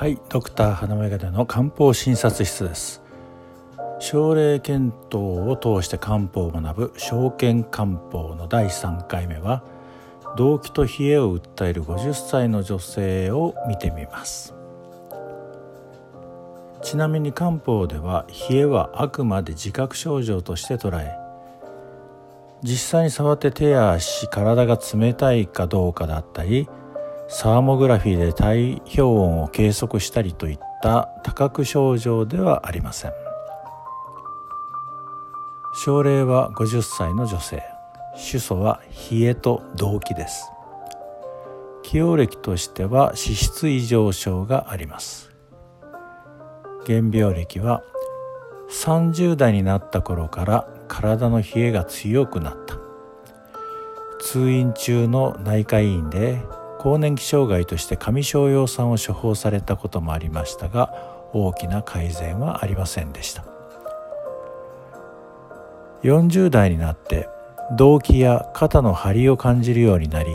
はいドクター花眼鏡の漢方診察室です。症例検討を通して漢方を学ぶ証券漢方の第3回目は動悸と冷えを訴える50歳の女性を見てみます。ちなみに漢方では冷えはあくまで自覚症状として捉え実際に触って手や足体が冷たいかどうかだったりサーモグラフィーで体表温を計測したりといった多角症状ではありません。症例は50歳の女性。主訴は冷えと動悸です。起用歴としては脂質異常症があります。原病歴は30代になった頃から体の冷えが強くなった。通院中の内科医院で更年期障害として上昇用酸を処方されたこともありましたが大きな改善はありませんでした。40代になって動悸や肩の張りを感じるようになり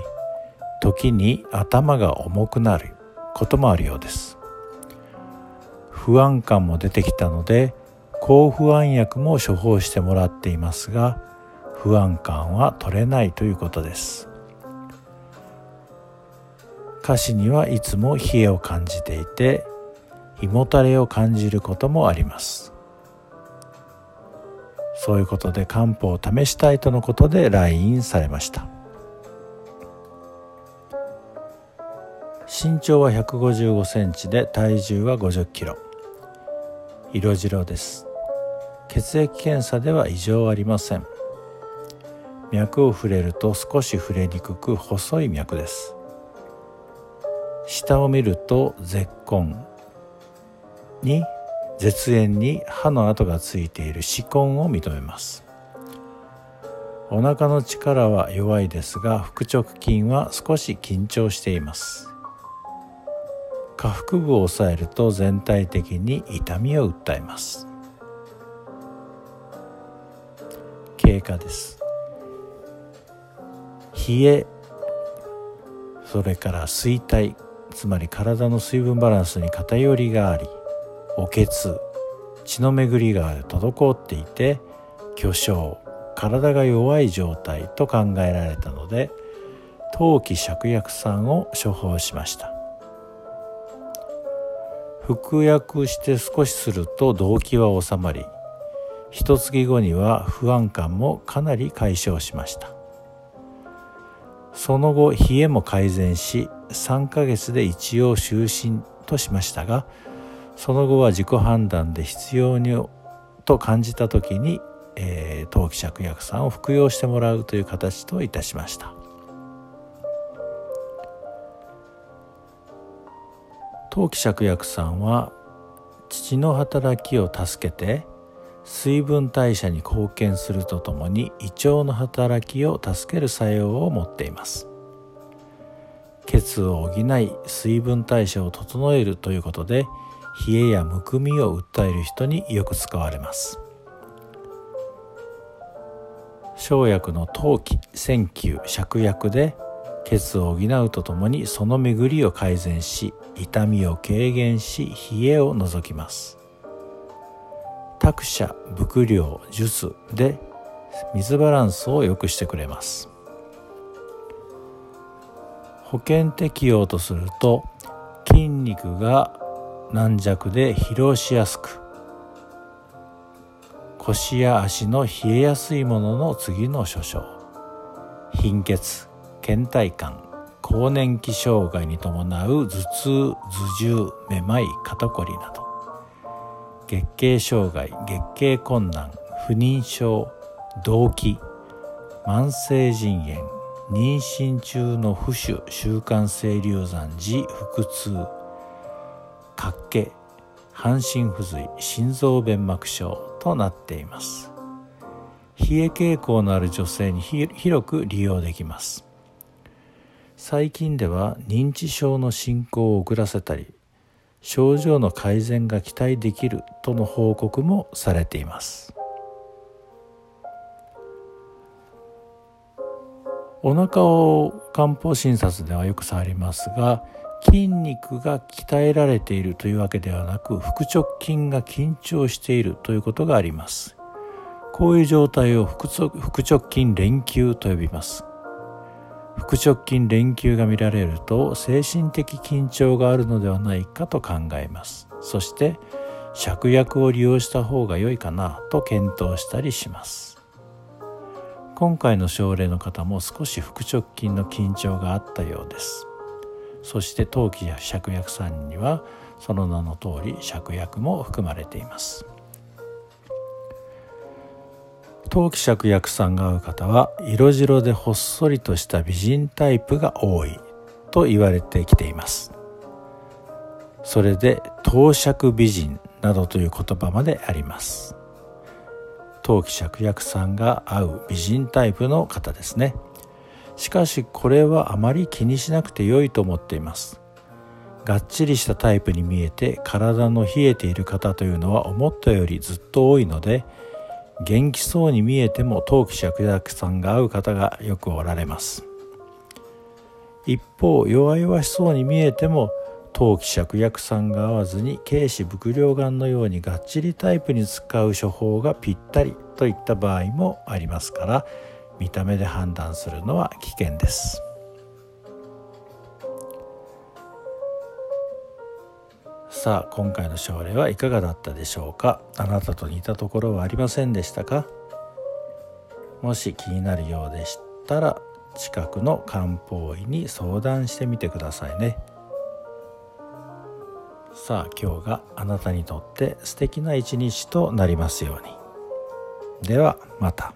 時に頭が重くなることもあるようです。不安感も出てきたので抗不安薬も処方してもらっていますが不安感は取れないということです。歌詞にはいつも冷えを感じていて胃もたれを感じることもあります。そういうことで漢方を試したいとのことで来院されました。身長は155センチで体重は50キロ。色白です。血液検査では異常ありません。脈を触れると少し触れにくく細い脈です。下を見ると絶根に絶縁に歯の跡がついている歯根を認めますお腹の力は弱いですが腹直筋は少し緊張しています下腹部を押さえると全体的に痛みを訴えます経過です冷えそれから衰退つまり体の水分バランスに偏りがありおけつ血の巡りが滞っていて巨匠体が弱い状態と考えられたので陶器芍薬散を処方しました。服薬して少しすると動悸は収まり一月後には不安感もかなり解消しました。その後冷えも改善し3ヶ月で一応就寝としましたがその後は自己判断で必要にと感じた時に、えー、陶器芍薬散を服用してもらうという形といたしました。陶器芍薬散は父の働きを助けて水分代謝に貢献するとともに胃腸の働きを助ける作用を持っています。血を補い水分代謝を整えるということで冷えやむくみを訴える人によく使われます。生薬の陶器線球芍薬で血を補うとともにその巡りを改善し痛みを軽減し冷えを除きます。託舎伏量術で水バランスを良くしてくれます。保険適用とすると筋肉が軟弱で疲労しやすく腰や足の冷えやすいものの次の諸症貧血倦怠感更年期障害に伴う頭痛頭重めまい肩こりなど月経障害月経困難不妊症動悸慢性腎炎妊娠中の浮腫週間性流産時腹痛活気半身不随心臓弁膜症となっています。冷え傾向のある女性に広く利用できます。最近では認知症の進行を遅らせたり症状の改善が期待できるとの報告もされています。お腹を漢方診察ではよく触りますが筋肉が鍛えられているというわけではなく腹直筋が緊張しているということがあります。こういう状態を腹直筋連休と呼びます。腹直筋連休が見られると精神的緊張があるのではないかと考えます。そして芍薬を利用した方が良いかなと検討したりします。今回の症例の方も少し腹直筋の緊張があったようです。そして陶器や芍薬酸にはその名の通り芍薬も含まれています。陶器芍薬酸が合う方は色白でほっそりとした美人タイプが多いと言われてきています。それで陶爵美人などという言葉まであります。陶器芍薬酸が合う美人タイプの方ですね。しかしこれはあまり気にしなくて良いと思っています。がっちりしたタイプに見えて体の冷えている方というのは思ったよりずっと多いので元気そうに見えても陶器芍薬酸が合う方がよくおられます。一方弱々しそうに見えても陶器芍薬酸が合わずに軽視伏量眼のようにがっちりタイプに使う処方がぴったりといった場合もありますから見た目で判断するのは危険です。さあ今回の症例はいかがだったでしょうか？あなたと似たところはありませんでしたか？もし気になるようでしたら近くの漢方医に相談してみてくださいね。さあ今日があなたにとって素敵な一日となりますようにではまた。